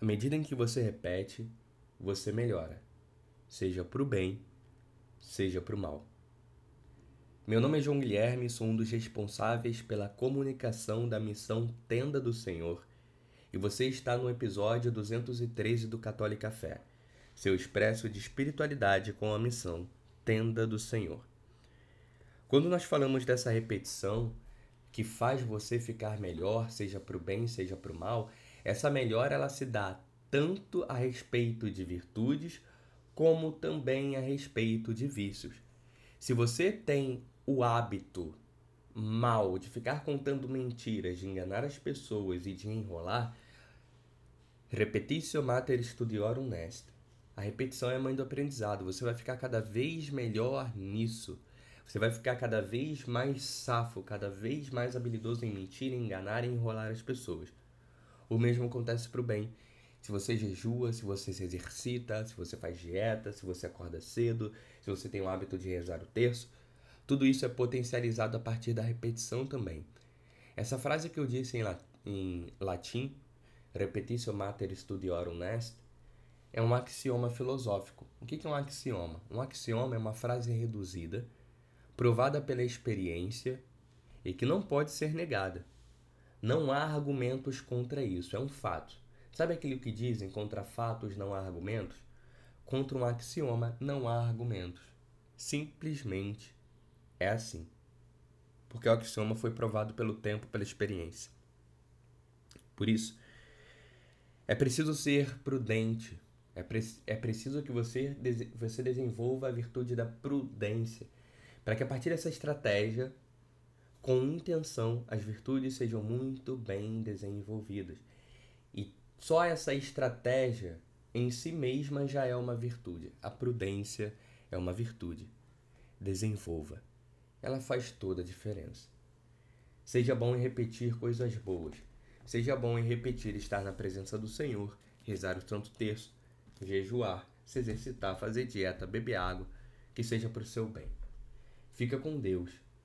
À medida em que você repete, você melhora, seja para o bem, seja para o mal. Meu nome é João Guilherme, sou um dos responsáveis pela comunicação da missão Tenda do Senhor e você está no episódio 213 do Católica Fé, seu expresso de espiritualidade com a missão Tenda do Senhor. Quando nós falamos dessa repetição que faz você ficar melhor, seja para o bem, seja para o mal, essa melhora ela se dá tanto a respeito de virtudes como também a respeito de vícios. Se você tem o hábito mal de ficar contando mentiras, de enganar as pessoas e de enrolar, repetitio mater studiorum est. A repetição é a mãe do aprendizado. Você vai ficar cada vez melhor nisso. Você vai ficar cada vez mais safo, cada vez mais habilidoso em mentir, enganar e enrolar as pessoas. O mesmo acontece para o bem. Se você jejua, se você se exercita, se você faz dieta, se você acorda cedo, se você tem o hábito de rezar o terço, tudo isso é potencializado a partir da repetição também. Essa frase que eu disse em, em latim, repetitio mater studiorum est, é um axioma filosófico. O que é um axioma? Um axioma é uma frase reduzida, provada pela experiência e que não pode ser negada. Não há argumentos contra isso, é um fato. Sabe aquele que dizem contra fatos não há argumentos? Contra um axioma não há argumentos. Simplesmente é assim. Porque o axioma foi provado pelo tempo, pela experiência. Por isso, é preciso ser prudente. É, pre é preciso que você, você desenvolva a virtude da prudência. Para que a partir dessa estratégia com intenção, as virtudes sejam muito bem desenvolvidas. E só essa estratégia em si mesma já é uma virtude. A prudência é uma virtude. Desenvolva. Ela faz toda a diferença. Seja bom em repetir coisas boas. Seja bom em repetir estar na presença do Senhor, rezar o Santo Terço, jejuar, se exercitar, fazer dieta, beber água, que seja para o seu bem. Fica com Deus